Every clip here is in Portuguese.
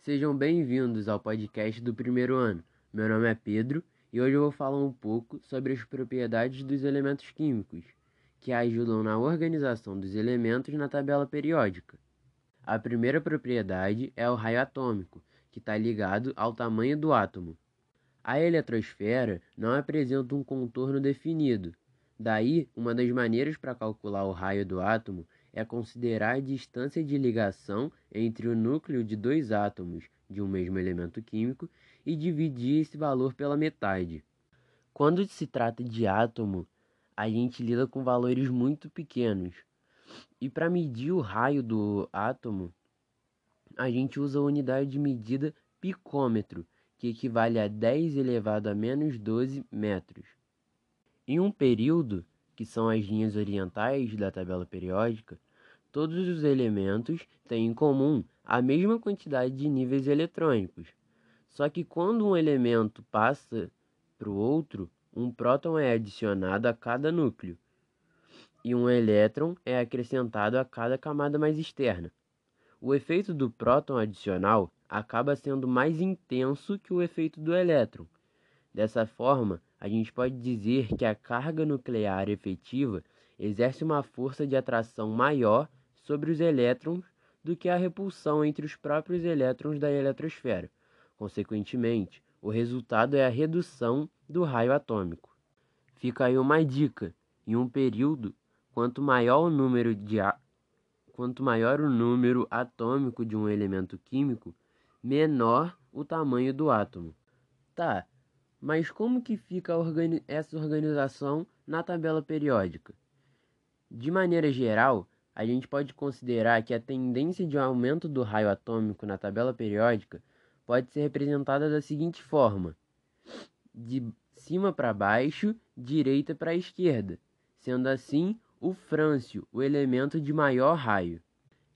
Sejam bem-vindos ao podcast do primeiro ano. Meu nome é Pedro e hoje eu vou falar um pouco sobre as propriedades dos elementos químicos, que ajudam na organização dos elementos na tabela periódica. A primeira propriedade é o raio atômico, que está ligado ao tamanho do átomo. A eletrosfera não apresenta um contorno definido. Daí, uma das maneiras para calcular o raio do átomo é considerar a distância de ligação entre o núcleo de dois átomos de um mesmo elemento químico e dividir esse valor pela metade. Quando se trata de átomo, a gente lida com valores muito pequenos. E para medir o raio do átomo, a gente usa a unidade de medida picômetro, que equivale a 10 elevado a menos 12 metros. Em um período, que são as linhas orientais da tabela periódica, todos os elementos têm em comum a mesma quantidade de níveis eletrônicos. Só que quando um elemento passa para o outro, um próton é adicionado a cada núcleo e um elétron é acrescentado a cada camada mais externa. O efeito do próton adicional acaba sendo mais intenso que o efeito do elétron. Dessa forma, a gente pode dizer que a carga nuclear efetiva exerce uma força de atração maior sobre os elétrons do que a repulsão entre os próprios elétrons da eletrosfera. Consequentemente, o resultado é a redução do raio atômico. Fica aí uma dica: em um período, quanto maior o número de. Quanto maior o número atômico de um elemento químico, menor o tamanho do átomo. Tá, mas como que fica organi essa organização na tabela periódica? De maneira geral, a gente pode considerar que a tendência de aumento do raio atômico na tabela periódica pode ser representada da seguinte forma: de cima para baixo, direita para esquerda, sendo assim o frâncio o elemento de maior raio.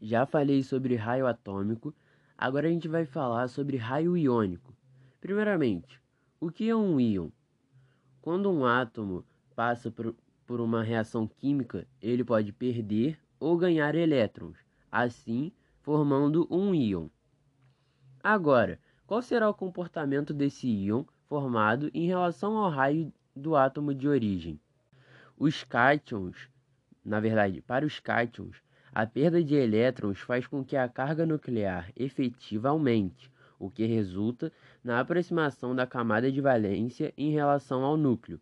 Já falei sobre raio atômico, agora a gente vai falar sobre raio iônico. Primeiramente, o que é um íon? Quando um átomo passa por, por uma reação química, ele pode perder ou ganhar elétrons, assim formando um íon. Agora, qual será o comportamento desse íon formado em relação ao raio do átomo de origem? Os cátions, na verdade, para os cátions, a perda de elétrons faz com que a carga nuclear efetiva aumente, o que resulta na aproximação da camada de valência em relação ao núcleo.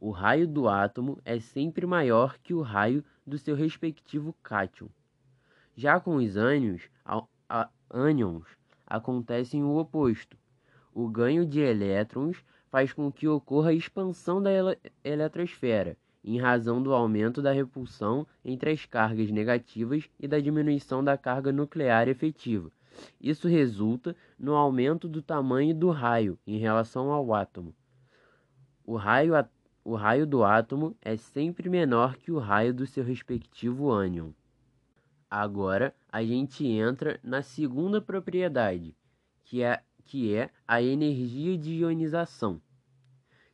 O raio do átomo é sempre maior que o raio do seu respectivo cátion. Já com os ânions, ânions acontece o oposto. O ganho de elétrons faz com que ocorra a expansão da ele eletrosfera, em razão do aumento da repulsão entre as cargas negativas e da diminuição da carga nuclear efetiva, isso resulta no aumento do tamanho do raio em relação ao átomo. O raio, o raio do átomo é sempre menor que o raio do seu respectivo ânion. Agora a gente entra na segunda propriedade, que é, que é a energia de ionização.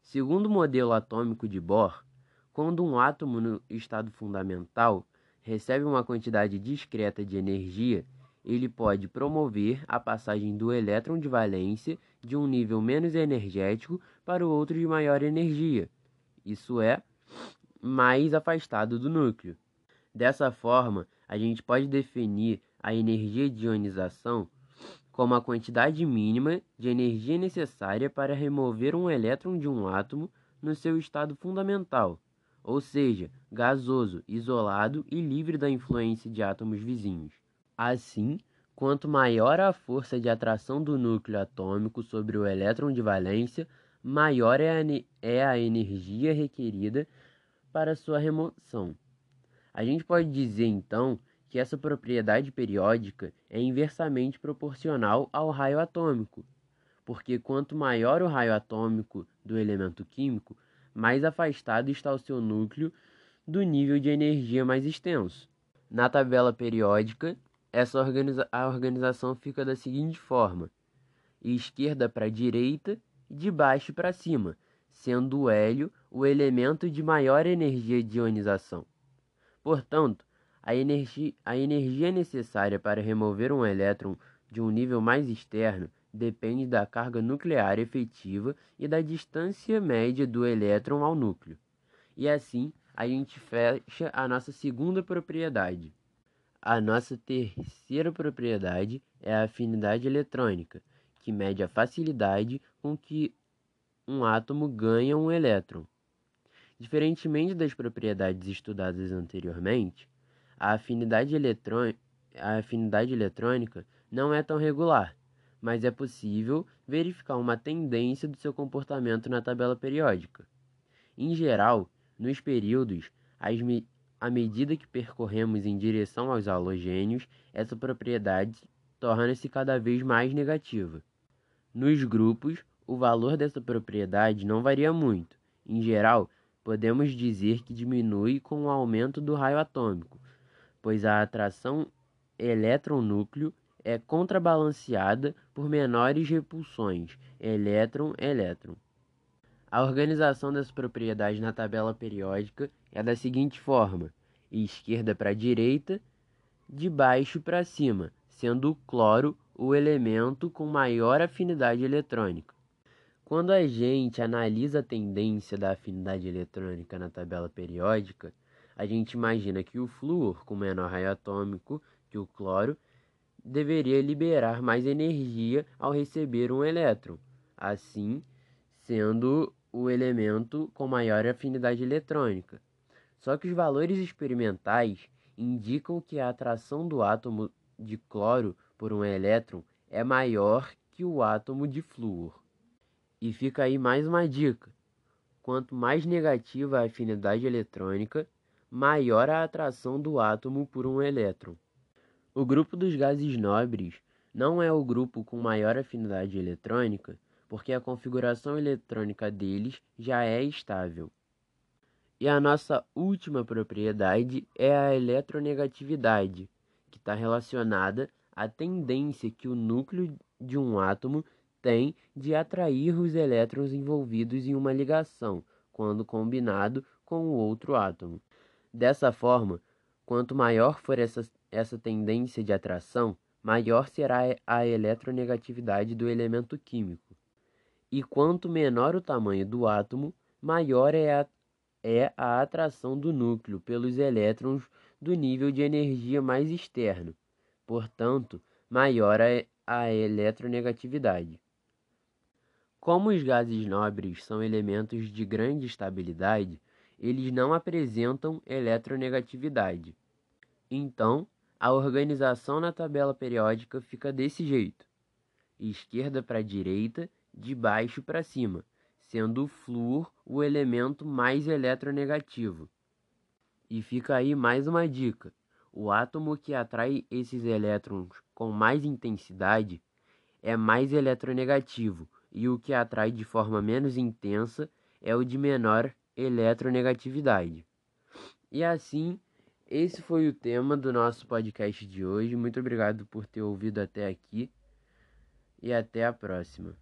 Segundo o modelo atômico de Bohr, quando um átomo no estado fundamental recebe uma quantidade discreta de energia, ele pode promover a passagem do elétron de valência de um nível menos energético para o outro de maior energia, isso é, mais afastado do núcleo. Dessa forma, a gente pode definir a energia de ionização como a quantidade mínima de energia necessária para remover um elétron de um átomo no seu estado fundamental, ou seja, gasoso, isolado e livre da influência de átomos vizinhos. Assim, quanto maior a força de atração do núcleo atômico sobre o elétron de valência, maior é a, é a energia requerida para sua remoção. A gente pode dizer então que essa propriedade periódica é inversamente proporcional ao raio atômico, porque quanto maior o raio atômico do elemento químico, mais afastado está o seu núcleo do nível de energia mais extenso. Na tabela periódica, essa organiza a organização fica da seguinte forma: esquerda para direita de baixo para cima, sendo o hélio o elemento de maior energia de ionização. Portanto, a energia, a energia necessária para remover um elétron de um nível mais externo depende da carga nuclear efetiva e da distância média do elétron ao núcleo. E assim, a gente fecha a nossa segunda propriedade. A nossa terceira propriedade é a afinidade eletrônica, que mede a facilidade com que um átomo ganha um elétron. Diferentemente das propriedades estudadas anteriormente, a afinidade, a afinidade eletrônica não é tão regular, mas é possível verificar uma tendência do seu comportamento na tabela periódica. Em geral, nos períodos, me à medida que percorremos em direção aos halogênios, essa propriedade torna-se cada vez mais negativa. Nos grupos, o valor dessa propriedade não varia muito. Em geral, podemos dizer que diminui com o aumento do raio atômico, pois a atração elétron-núcleo é contrabalanceada por menores repulsões elétron-elétron. A organização das propriedades na tabela periódica é da seguinte forma: esquerda para direita, de baixo para cima, sendo o cloro o elemento com maior afinidade eletrônica. Quando a gente analisa a tendência da afinidade eletrônica na tabela periódica, a gente imagina que o flúor, com menor raio atômico que o cloro, deveria liberar mais energia ao receber um elétron, assim sendo o elemento com maior afinidade eletrônica. Só que os valores experimentais indicam que a atração do átomo de cloro por um elétron é maior que o átomo de flúor. E fica aí mais uma dica: quanto mais negativa a afinidade eletrônica, maior a atração do átomo por um elétron. O grupo dos gases nobres não é o grupo com maior afinidade eletrônica, porque a configuração eletrônica deles já é estável. E a nossa última propriedade é a eletronegatividade, que está relacionada à tendência que o núcleo de um átomo tem de atrair os elétrons envolvidos em uma ligação, quando combinado com o outro átomo. Dessa forma, quanto maior for essa, essa tendência de atração, maior será a eletronegatividade do elemento químico. E quanto menor o tamanho do átomo, maior é a, é a atração do núcleo pelos elétrons do nível de energia mais externo. Portanto, maior é a eletronegatividade. Como os gases nobres são elementos de grande estabilidade, eles não apresentam eletronegatividade. Então, a organização na tabela periódica fica desse jeito: esquerda para direita, de baixo para cima, sendo o flúor o elemento mais eletronegativo. E fica aí mais uma dica: o átomo que atrai esses elétrons com mais intensidade é mais eletronegativo e o que atrai de forma menos intensa é o de menor eletronegatividade. E assim, esse foi o tema do nosso podcast de hoje. Muito obrigado por ter ouvido até aqui e até a próxima.